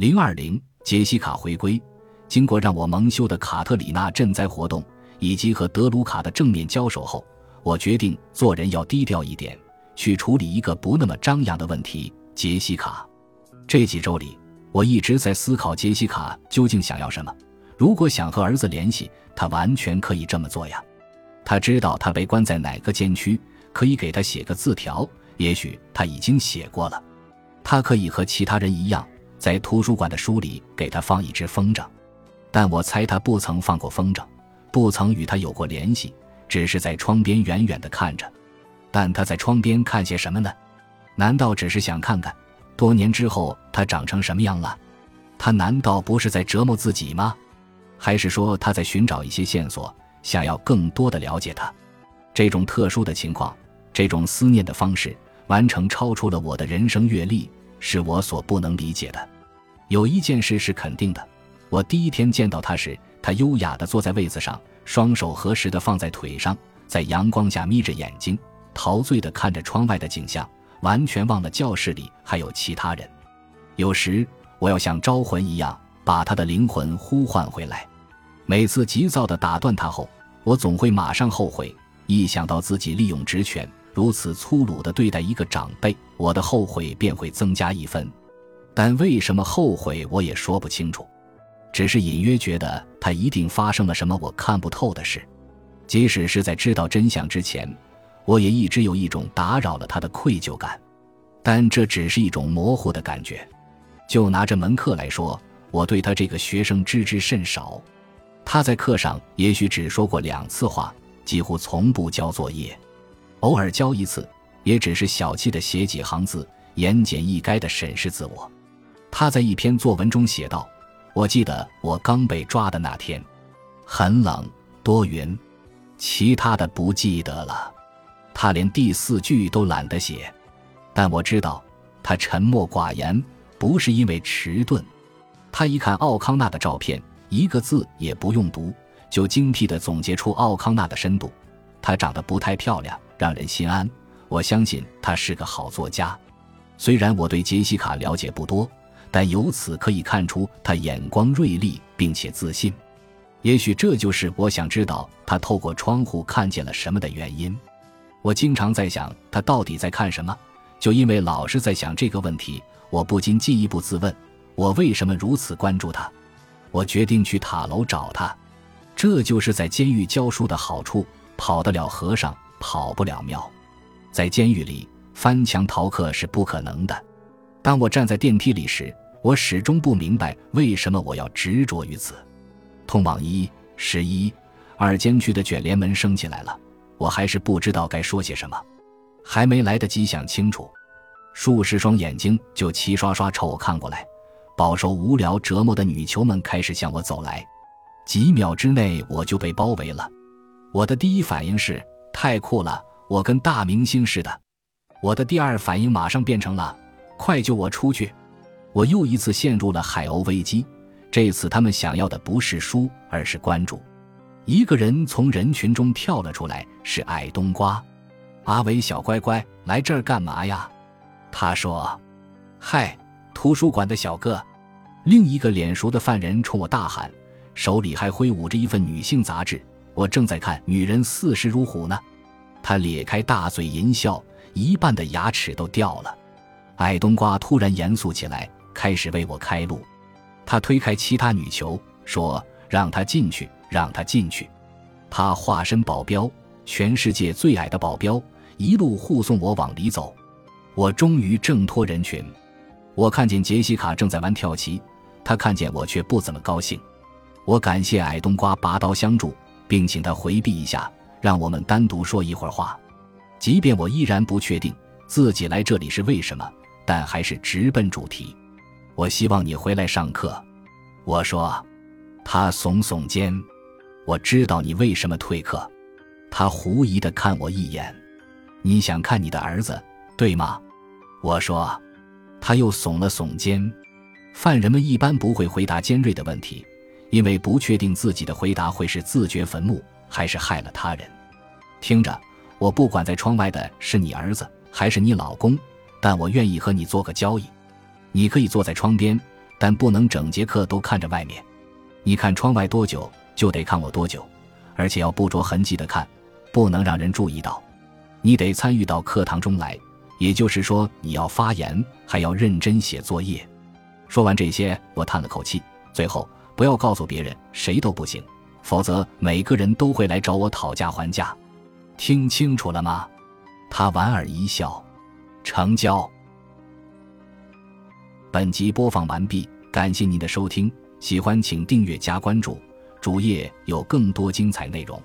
零二零，杰西卡回归。经过让我蒙羞的卡特里娜赈灾活动，以及和德鲁卡的正面交手后，我决定做人要低调一点，去处理一个不那么张扬的问题——杰西卡。这几周里，我一直在思考杰西卡究竟想要什么。如果想和儿子联系，他完全可以这么做呀。他知道他被关在哪个监区，可以给他写个字条。也许他已经写过了。他可以和其他人一样，在图书馆的书里给他放一只风筝。但我猜他不曾放过风筝，不曾与他有过联系，只是在窗边远远地看着。但他在窗边看些什么呢？难道只是想看看多年之后他长成什么样了？他难道不是在折磨自己吗？还是说他在寻找一些线索，想要更多的了解他？这种特殊的情况，这种思念的方式，完成超出了我的人生阅历，是我所不能理解的。有一件事是肯定的。我第一天见到他时，他优雅地坐在位子上，双手合十地放在腿上，在阳光下眯着眼睛，陶醉地看着窗外的景象，完全忘了教室里还有其他人。有时我要像招魂一样把他的灵魂呼唤回来，每次急躁地打断他后，我总会马上后悔。一想到自己利用职权如此粗鲁地对待一个长辈，我的后悔便会增加一分。但为什么后悔，我也说不清楚。只是隐约觉得他一定发生了什么我看不透的事，即使是在知道真相之前，我也一直有一种打扰了他的愧疚感，但这只是一种模糊的感觉。就拿这门课来说，我对他这个学生知之甚少。他在课上也许只说过两次话，几乎从不交作业，偶尔交一次，也只是小气的写几行字，言简意赅的审视自我。他在一篇作文中写道。我记得我刚被抓的那天，很冷，多云，其他的不记得了。他连第四句都懒得写，但我知道他沉默寡言不是因为迟钝。他一看奥康纳的照片，一个字也不用读，就精辟地总结出奥康纳的深度。她长得不太漂亮，让人心安。我相信她是个好作家，虽然我对杰西卡了解不多。但由此可以看出，她眼光锐利并且自信。也许这就是我想知道她透过窗户看见了什么的原因。我经常在想，她到底在看什么？就因为老是在想这个问题，我不禁进一步自问：我为什么如此关注她？我决定去塔楼找她。这就是在监狱教书的好处：跑得了和尚，跑不了庙。在监狱里，翻墙逃课是不可能的。当我站在电梯里时，我始终不明白为什么我要执着于此。通往一、十一、二监区的卷帘门升起来了，我还是不知道该说些什么。还没来得及想清楚，数十双眼睛就齐刷刷朝我看过来。饱受无聊折磨的女囚们开始向我走来，几秒之内我就被包围了。我的第一反应是太酷了，我跟大明星似的。我的第二反应马上变成了。快救我出去！我又一次陷入了海鸥危机。这次他们想要的不是书，而是关注。一个人从人群中跳了出来，是矮冬瓜。阿伟，小乖乖，来这儿干嘛呀？他说：“嗨，图书馆的小哥。”另一个脸熟的犯人冲我大喊，手里还挥舞着一份女性杂志。我正在看《女人四十如虎》呢。他咧开大嘴淫笑，一半的牙齿都掉了。矮冬瓜突然严肃起来，开始为我开路。他推开其他女囚，说：“让他进去，让他进去。”他化身保镖，全世界最矮的保镖，一路护送我往里走。我终于挣脱人群。我看见杰西卡正在玩跳棋，他看见我却不怎么高兴。我感谢矮冬瓜拔刀相助，并请他回避一下，让我们单独说一会儿话。即便我依然不确定自己来这里是为什么。但还是直奔主题。我希望你回来上课。我说，他耸耸肩。我知道你为什么退课。他狐疑地看我一眼。你想看你的儿子，对吗？我说。他又耸了耸肩。犯人们一般不会回答尖锐的问题，因为不确定自己的回答会是自掘坟墓，还是害了他人。听着，我不管在窗外的是你儿子，还是你老公。但我愿意和你做个交易，你可以坐在窗边，但不能整节课都看着外面。你看窗外多久，就得看我多久，而且要不着痕迹的看，不能让人注意到。你得参与到课堂中来，也就是说，你要发言，还要认真写作业。说完这些，我叹了口气，最后不要告诉别人，谁都不行，否则每个人都会来找我讨价还价。听清楚了吗？他莞尔一笑，成交。本集播放完毕，感谢您的收听，喜欢请订阅加关注，主页有更多精彩内容。